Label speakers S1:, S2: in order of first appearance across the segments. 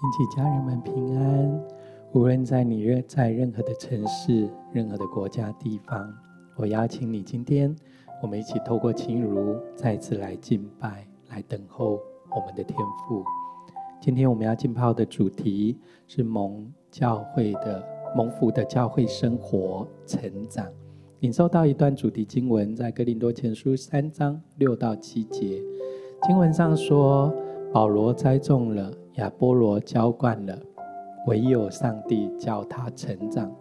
S1: 亲戚家人们平安。无论在你任在任何的城市、任何的国家地方，我邀请你，今天我们一起透过轻如再次来敬拜，来等候我们的天父。今天我们要浸泡的主题是蒙教会的蒙福的教会生活成长。领受到一段主题经文，在哥林多前书三章六到七节，经文上说：保罗栽种了，亚波罗浇灌了，唯有上帝叫他成长。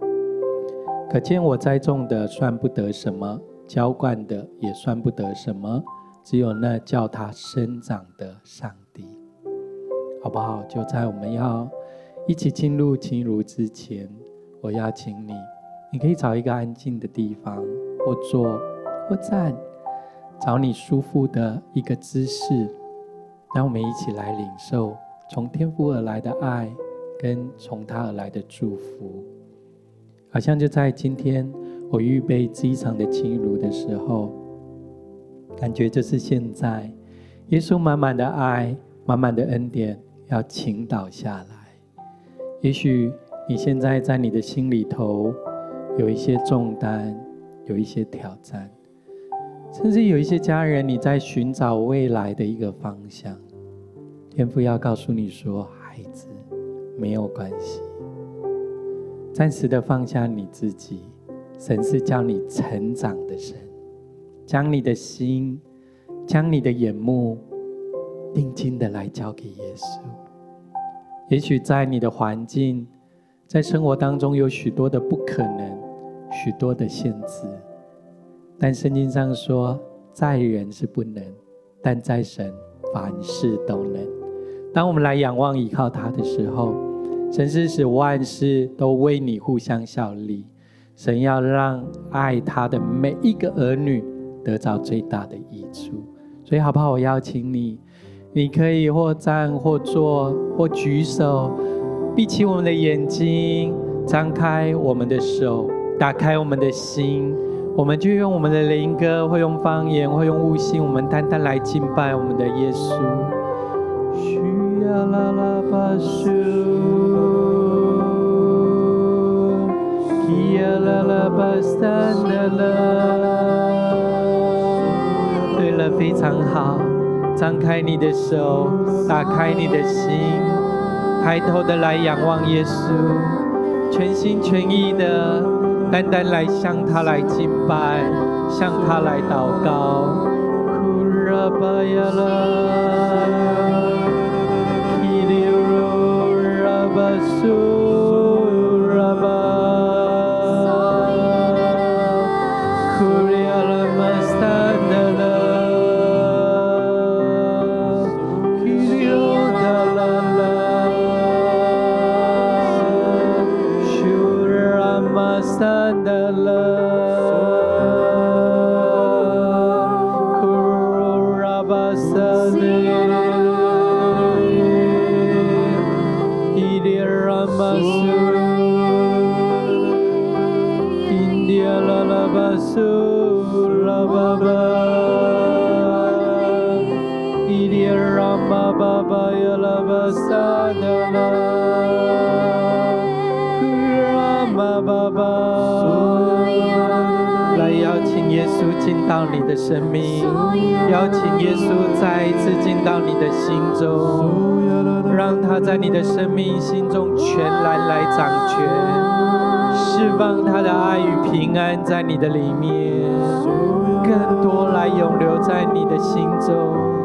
S1: 可见我栽种的算不得什么，浇灌的也算不得什么，只有那叫他生长的上帝，好不好？就在我们要一起进入轻如之前，我邀请你。你可以找一个安静的地方，或坐，或站，找你舒服的一个姿势。让我们一起来领受从天父而来的爱，跟从他而来的祝福。好像就在今天，我预备这一场的轻如的时候，感觉就是现在，耶稣满满的爱，满满的恩典要倾倒下来。也许你现在在你的心里头。有一些重担，有一些挑战，甚至有一些家人，你在寻找未来的一个方向。天父要告诉你说：“孩子，没有关系，暂时的放下你自己。神是叫你成长的神，将你的心，将你的眼目，定睛的来交给耶稣。也许在你的环境，在生活当中有许多的不可能。”许多的限制，但圣经上说，在人是不能，但在神凡事都能。当我们来仰望依靠他的时候，神是使万事都为你互相效力。神要让爱他的每一个儿女得到最大的益处。所以，好不好？我邀请你，你可以或站或坐或举手，闭起我们的眼睛，张开我们的手。打开我们的心，我们就用我们的灵歌，会用方言，会用悟性，我们单单来敬拜我们的耶稣。对了，非常好，张开你的手，打开你的心，抬头的来仰望耶稣，全心全意的。单单来向他来敬拜，向他来祷告。进命心中全然来掌权，释放他的爱与平安在你的里面，更多来永留在你的心中。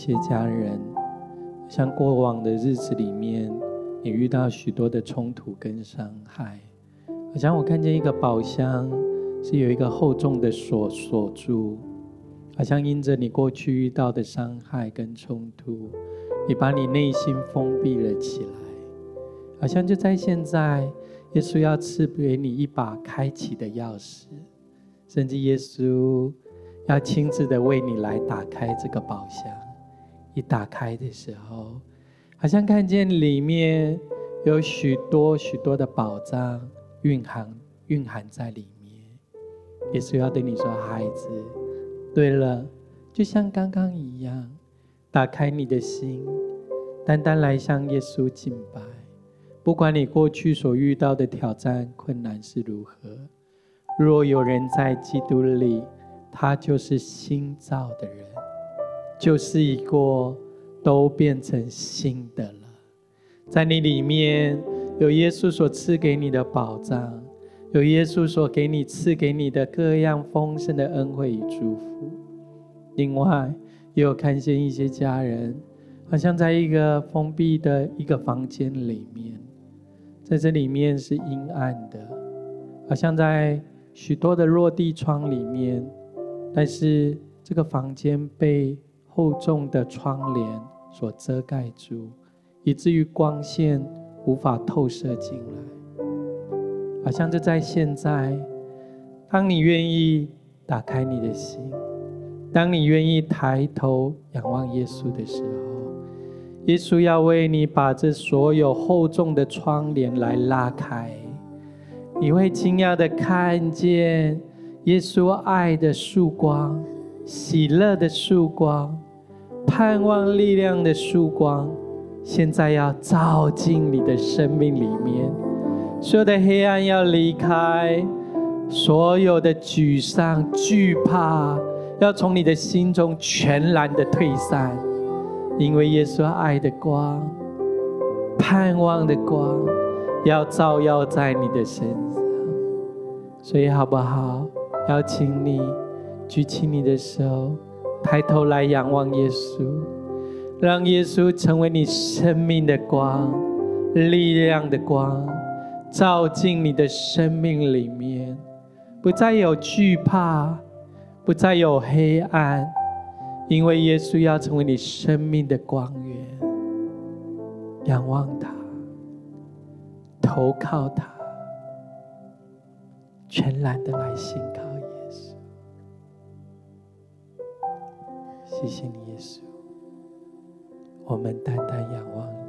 S1: 谢家人，像过往的日子里面，也遇到许多的冲突跟伤害。好像我看见一个宝箱，是有一个厚重的锁锁住，好像因着你过去遇到的伤害跟冲突，你把你内心封闭了起来。好像就在现在，耶稣要赐给你一把开启的钥匙，甚至耶稣要亲自的为你来打开这个宝箱。一打开的时候，好像看见里面有许多许多的宝藏。蕴含蕴含在里面，耶稣要对你说：“孩子，对了，就像刚刚一样，打开你的心，单单来向耶稣敬拜。不管你过去所遇到的挑战困难是如何，若有人在基督里，他就是新造的人，旧事已过，都变成新的了。在你里面。”有耶稣所赐给你的宝藏，有耶稣所给你赐给你的各样丰盛的恩惠与祝福。另外，也有看见一些家人，好像在一个封闭的一个房间里面，在这里面是阴暗的，好像在许多的落地窗里面，但是这个房间被厚重的窗帘所遮盖住，以至于光线。无法透射进来，好像就在现在，当你愿意打开你的心，当你愿意抬头仰望耶稣的时候，耶稣要为你把这所有厚重的窗帘来拉开，你会惊讶的看见耶稣爱的曙光、喜乐的曙光、盼望力量的曙光。现在要照进你的生命里面，所有的黑暗要离开，所有的沮丧、惧怕要从你的心中全然的退散，因为耶稣爱的光、盼望的光要照耀在你的身上。所以好不好？邀请你举起你的手，抬头来仰望耶稣。让耶稣成为你生命的光，力量的光，照进你的生命里面，不再有惧怕，不再有黑暗，因为耶稣要成为你生命的光源。仰望他，投靠他，全然的来信靠谢谢你，耶稣。我们单单仰望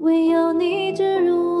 S2: 唯有你之如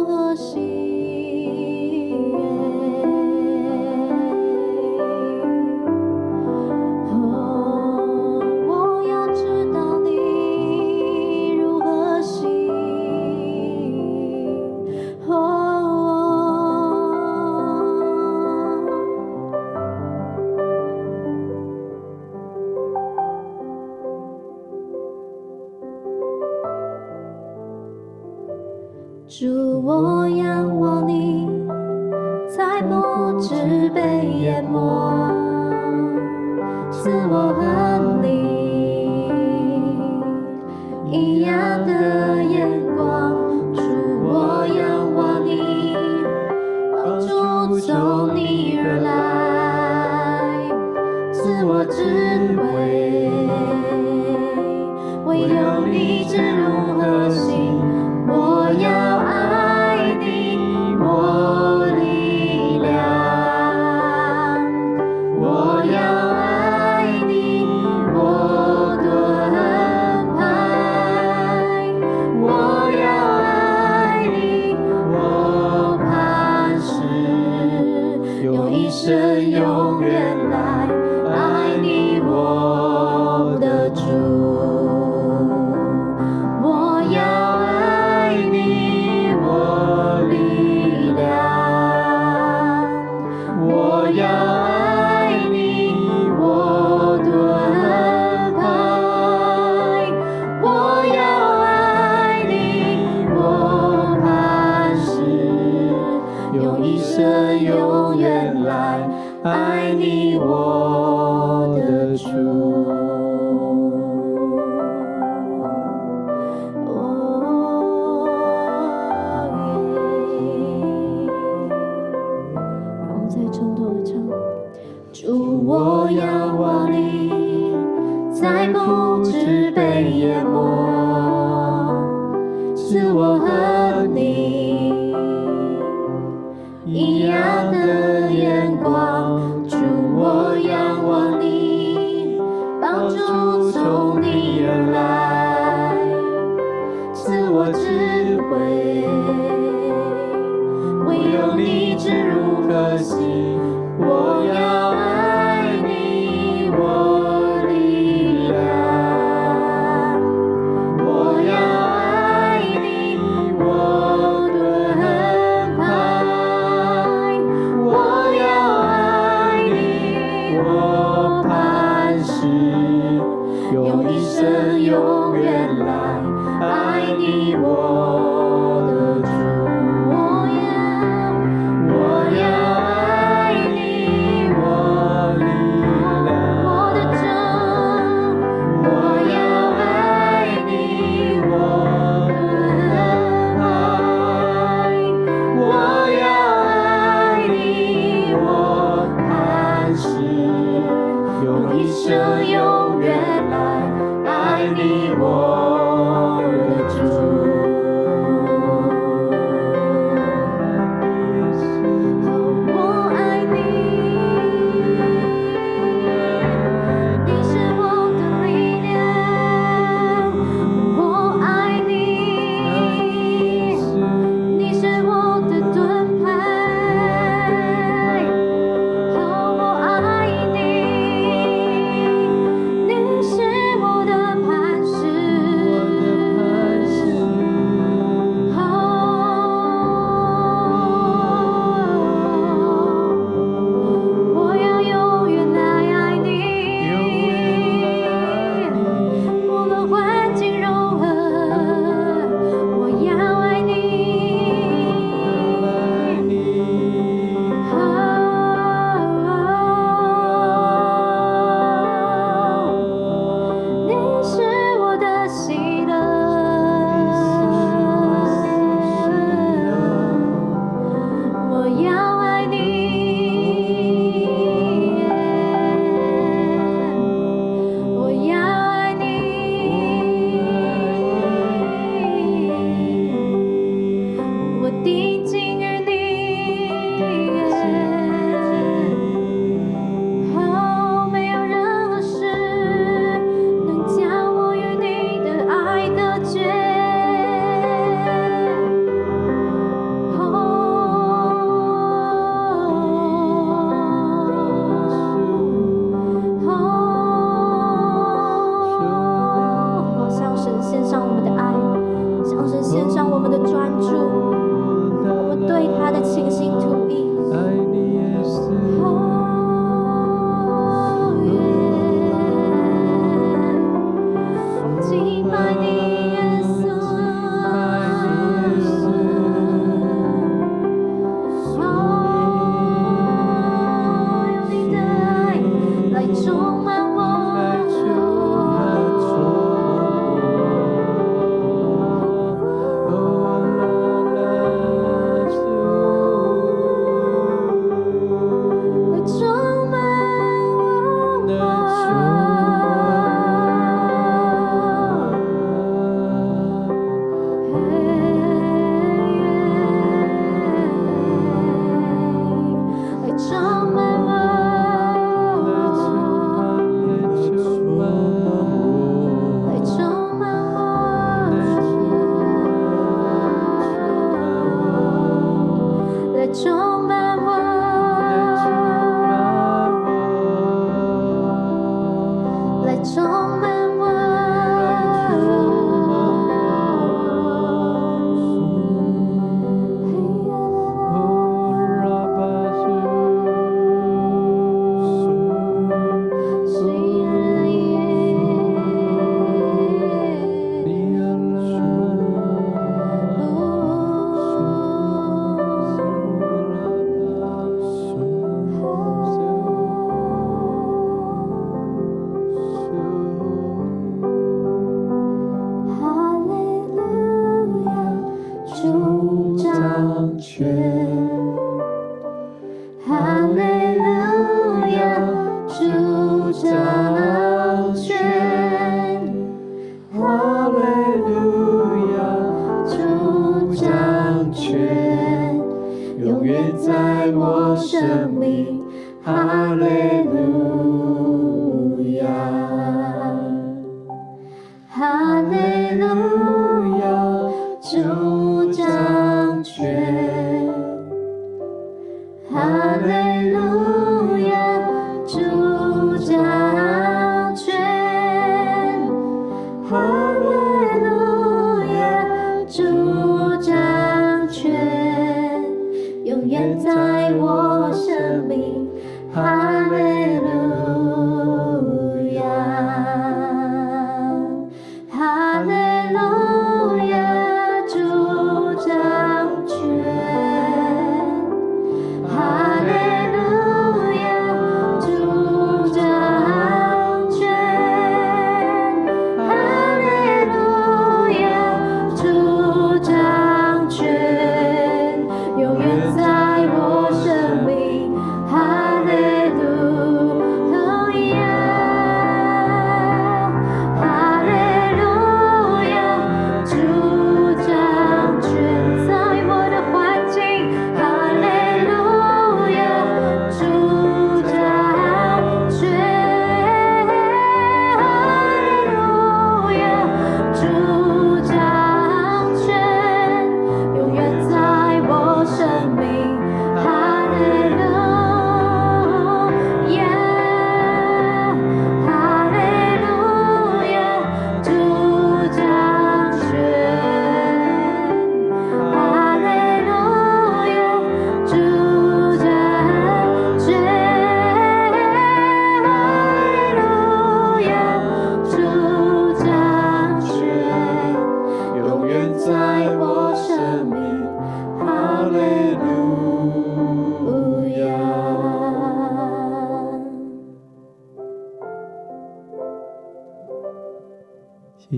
S2: 的眼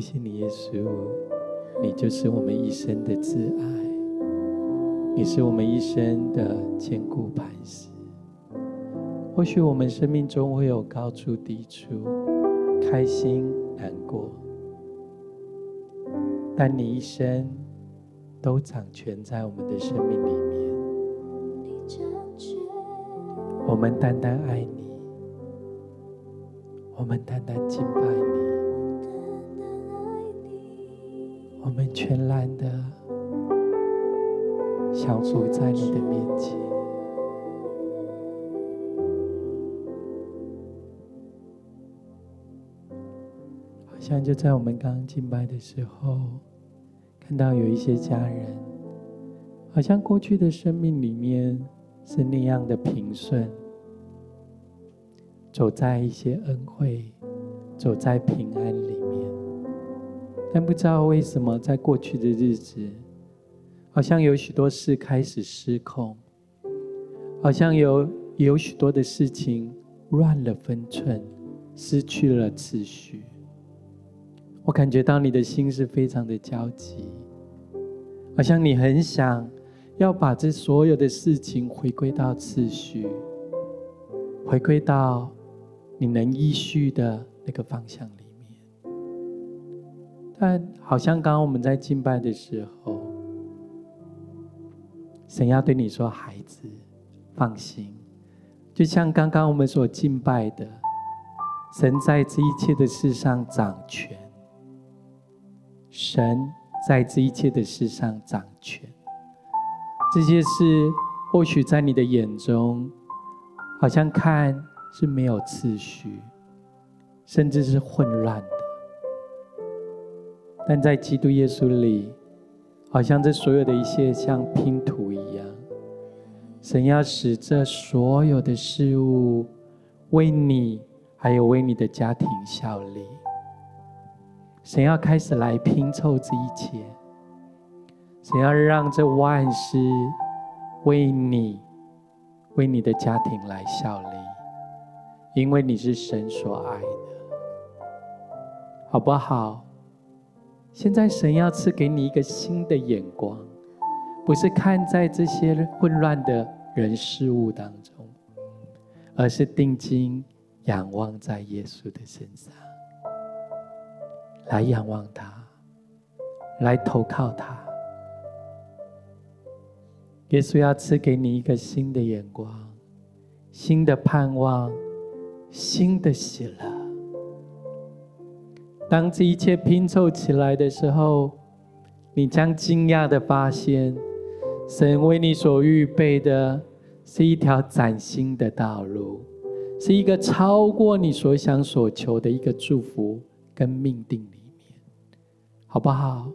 S2: 谢你，
S1: 耶
S2: 稣，你就
S1: 是我们一生的挚爱，你是我们一生的坚固磐石。或许我们生命中会有高处低处，开心难过，但你一生都掌权在我们的生命里面。我们单单爱你，我们单单敬拜你。我们全然的降服在你的面前，好像就在我们刚刚敬拜的时候，看到有一些家人，好像过去的生命里面是那样的平顺，走在一些恩惠，走在平安里。但不知道为什么，在过去的日子，好像有许多事开始失控，好像有有许多的事情乱了分寸，失去了次序。我感觉到你的心是非常的焦急，好像你很想要把这所有的事情回归到次序，回归到你能依序的那个方向。但好像刚刚我们在敬拜的时候，神要对你说：“孩子，放心。”就像刚刚我们所敬拜的，神在这一切的事上掌权，神在这一切的事上掌权。这些事或许在你的眼中，好像看是没有次序，甚至是混乱的。但在基督耶稣里，好像这所有的一切像拼图一样，神要使这所有的事物为你，还有为你的家庭效力。神要开始来拼凑这一切，神要让这万事为你、为你的家庭来效力，因为你是神所爱的，好不好？现在神要赐给你一个新的眼光，不是看在这些混乱的人事物当中，而是定睛仰望在耶稣的身上，来仰望他，来投靠他。耶稣要赐给你一个新的眼光，新的盼望，新的喜乐。当这一切拼凑起来的时候，你将惊讶地发现，神为你所预备的是一条崭新的道路，是一个超过你所想所求的一个祝福跟命定里面，好不好？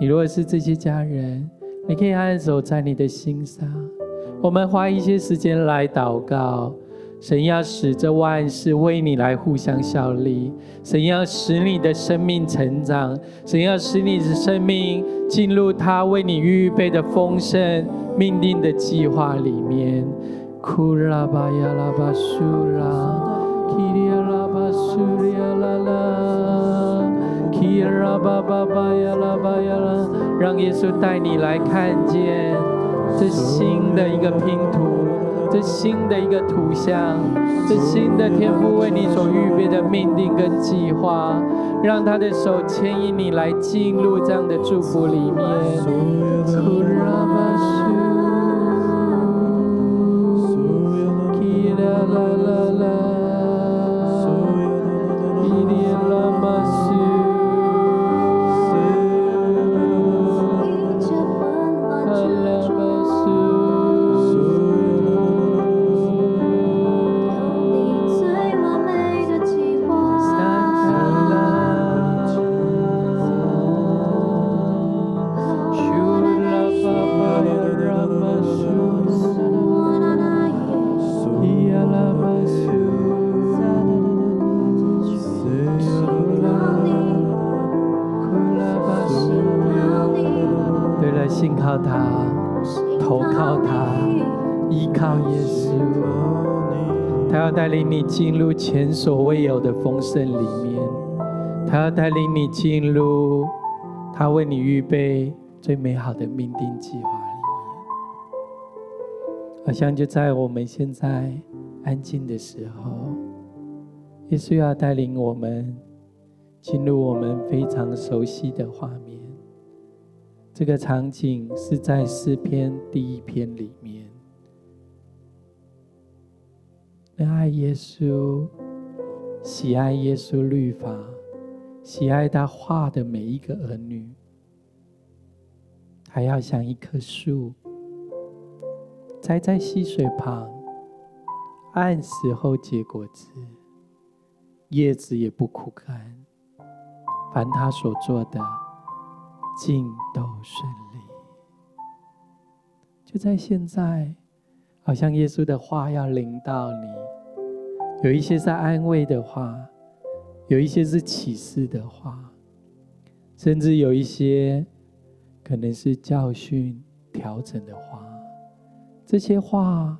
S1: 你如果是这些家人，你可以按手在你的心上，我们花一些时间来祷告。神要使这万事为你来互相效力，神要使你的生命成长，神要使你的生命进入他为你预备的丰盛命定的计划里面。库拉巴呀拉巴苏拉，基利亚拉巴苏利亚拉拉，基拉巴巴巴呀拉巴呀拉，让耶稣带你来看见这新的一个拼图。这新的一个图像，这新的天父为你所预备的命定跟计划，让他的手牵引你来进入这样的祝福里面。带领你进入前所未有的丰盛里面，他要带领你进入他为你预备最美好的命定计划里面。好像就在我们现在安静的时候，耶稣要带领我们进入我们非常熟悉的画面。这个场景是在诗篇第一篇里面。爱耶稣，喜爱耶稣律法，喜爱他画的每一个儿女，还要像一棵树，栽在溪水旁，按时候结果子，叶子也不枯干。凡他所做的，尽都顺利。就在现在。好像耶稣的话要临到你，有一些是安慰的话，有一些是启示的话，甚至有一些可能是教训、调整的话。这些话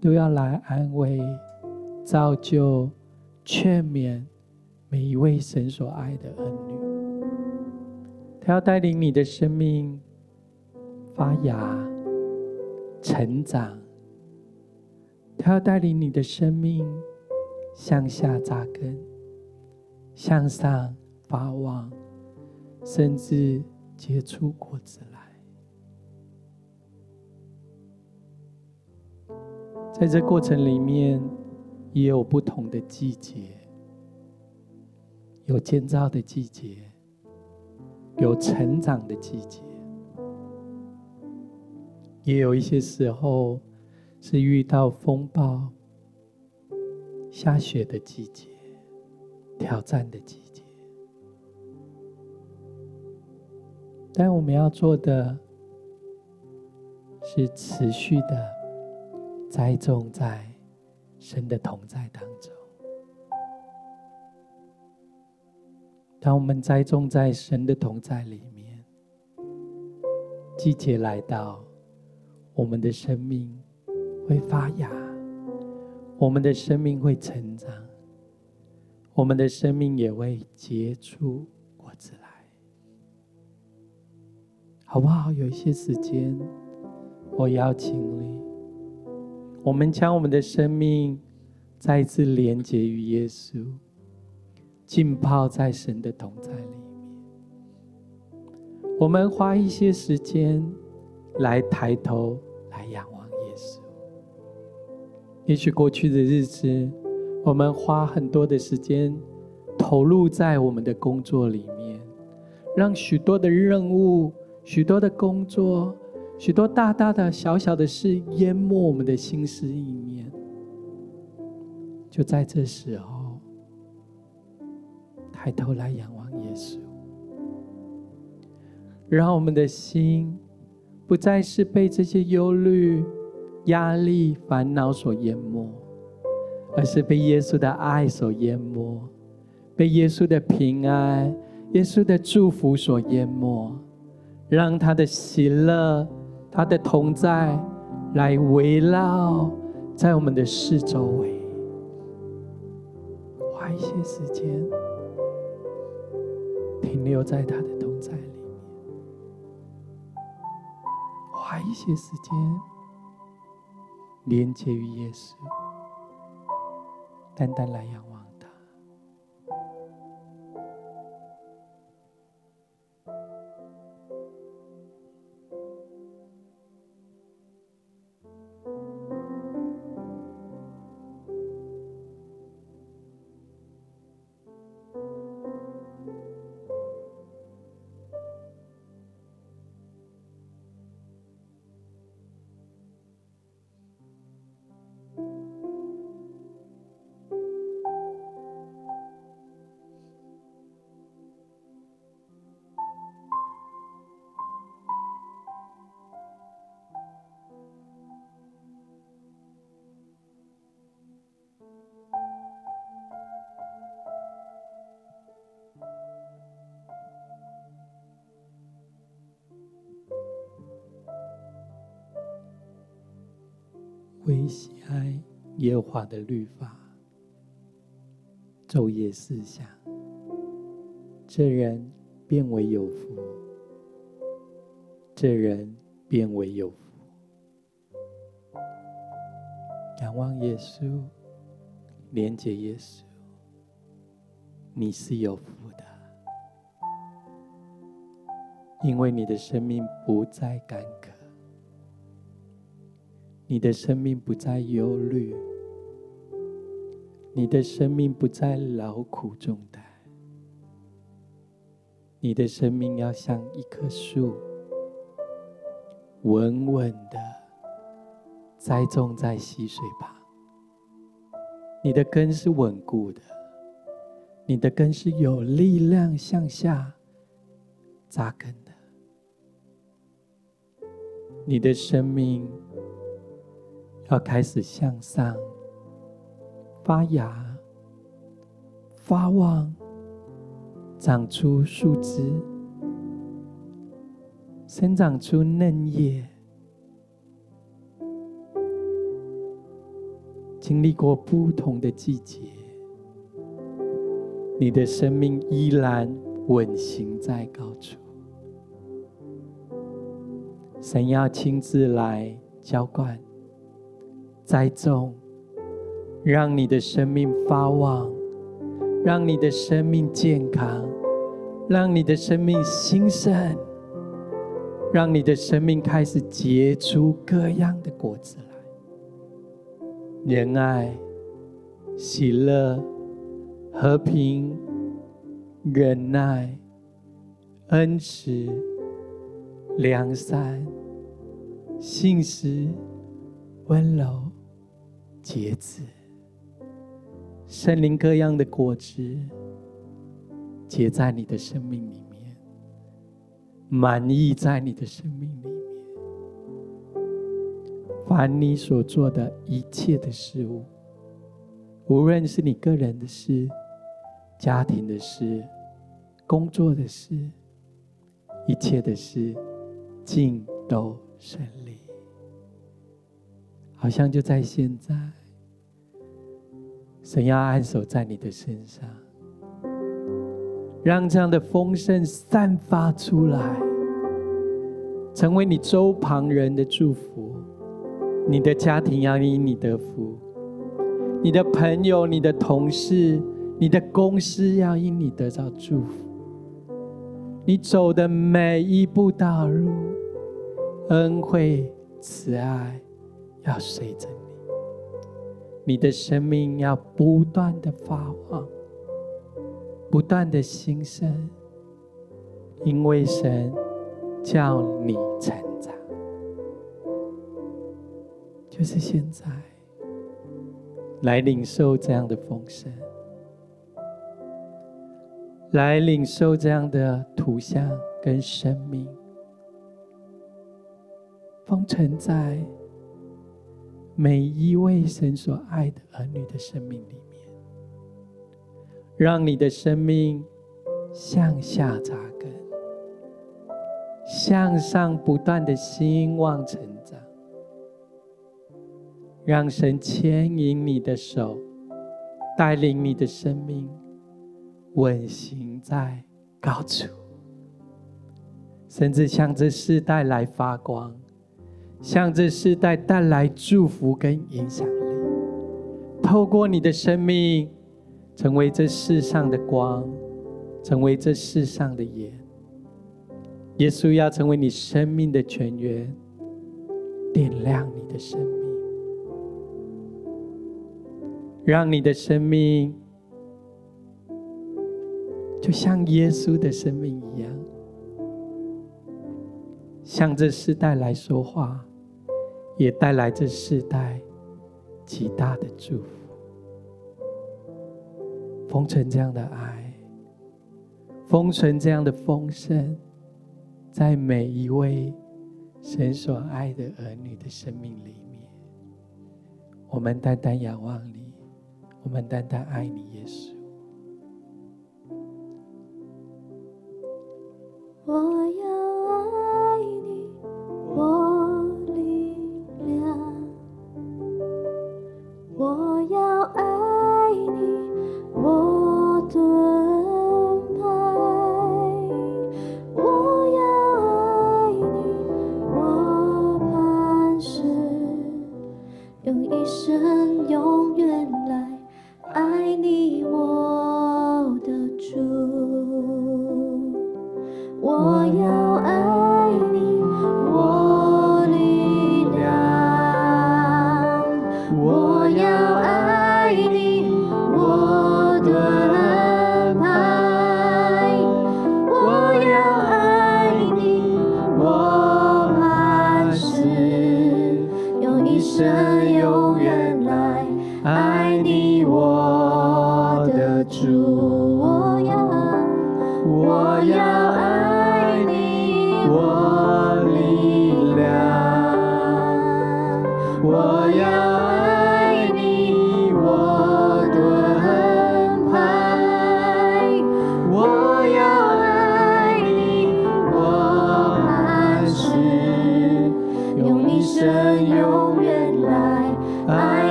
S1: 都要来安慰、造就、劝勉每一位神所爱的儿女。他要带领你的生命发芽、成长。他要带领你的生命向下扎根，向上发旺，甚至结出果子来。在这过程里面，也有不同的季节，有建造的季节，有成长的季节，也有一些时候。是遇到风暴、下雪的季节、挑战的季节。但我们要做的是持续的栽种在神的同在当中。当我们栽种在神的同在里面，季节来到，我们的生命会发芽，我们的生命会成长，我们的生命也会结出果子来。好不好？有一些时间，我邀请你，我们将我们的生命再一次连接于耶稣，浸泡在神的同在里面。我们花一些时间来抬头，也许过去的日子，我们花很多的时间投入在我们的工作里面，让许多的任务。许多的工作，许多大大的、小小的事，淹没我们的心思意念。就在这时候，抬头来仰望耶稣，让我们的心不再是被这些忧虑、压力、烦恼所淹没，而是被耶稣的爱所淹没，被耶稣的平安、耶稣的祝福所淹没。让他的喜乐、他的同在来围绕在我们的四周围，花一些时间停留在他的同在里面，花一些时间连接于耶稣，单单来仰望。喜爱耶和华的律法，昼夜思想，这人便为有福。这人便为有福。仰望耶稣，连接耶稣，你是有福的，因为你的生命不再干渴。你的生命不再忧虑，你的生命不再劳苦重担，你的生命要像一棵树，稳稳的栽种在溪水旁。你的根是稳固的，你的根是有力量向下扎根的，你的生命。要开始向上发芽、发旺、长出树枝、生长出嫩叶。经历过不同的季节，你的生命依然稳行在高处。神要亲自来浇灌。栽种，让你的生命发旺，让你的生命健康，让你的生命兴盛，让你的生命开始结出各样的果子来。仁爱、喜乐、和平、忍耐、恩慈、良善、信实。温柔、结子，圣灵各样的果子结在你的生命里面，满溢在你的生命里面。凡你所做的一切的事物，无论是你个人的事、家庭的事、工作的事，一切的事，尽都顺利。好像就在现在，神要安守在你的身上，让这样的丰盛散发出来，成为你周旁人的祝福。你的家庭要因你得福，你的朋友、你的同事、你的公司要因你得到祝福。你走的每一步道路，恩惠慈爱。要随着你。你的生命要不断的发旺，不断的新生，因为神叫你成长。就是现在，来领受这样的丰盛，来领受这样的图像跟生命，封存在每一位神所爱的儿女的生命里面，让你的生命向下扎根，向上不断的兴旺成长。让神牵引你的手，带领你的生命稳行在高处，甚至向这世代来发光，向这世代带来祝福跟影响力。透过你的生命，成为这世上的光，成为这世上的盐。耶稣要成为你生命的泉源，点亮你的生命。让你的生命就像耶稣的生命一样，向这世代来说话，也带来这世代极大的祝福。封存这样的爱，封存这样的丰盛，在每一位神所爱的儿女的生命里面，我们单单仰望你。我们单单爱你，耶稣。
S2: 我要爱你，我我要爱你，我多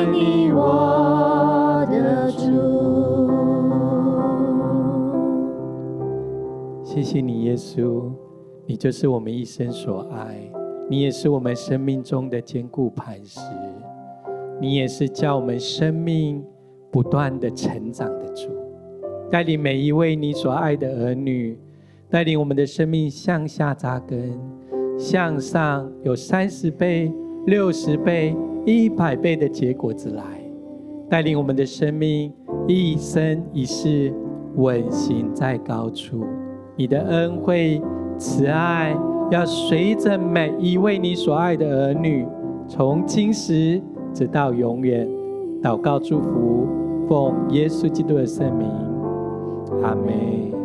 S2: 你，我的主。谢谢你，
S1: 耶稣，你就是我们一生所爱，你也是我们生命中的坚固磐石，你也是叫我们生命不断的成长的主，带领每一位你所爱的儿女，带领我们的生命向下扎根，向上有三十倍、六十倍、一百倍的结果子来，带领我们的生命一生一世稳行在高处。你的恩惠、慈爱要随着每一位你所爱的儿女，从今时直到永远。祷告祝福，奉耶稣基督的圣名，阿门。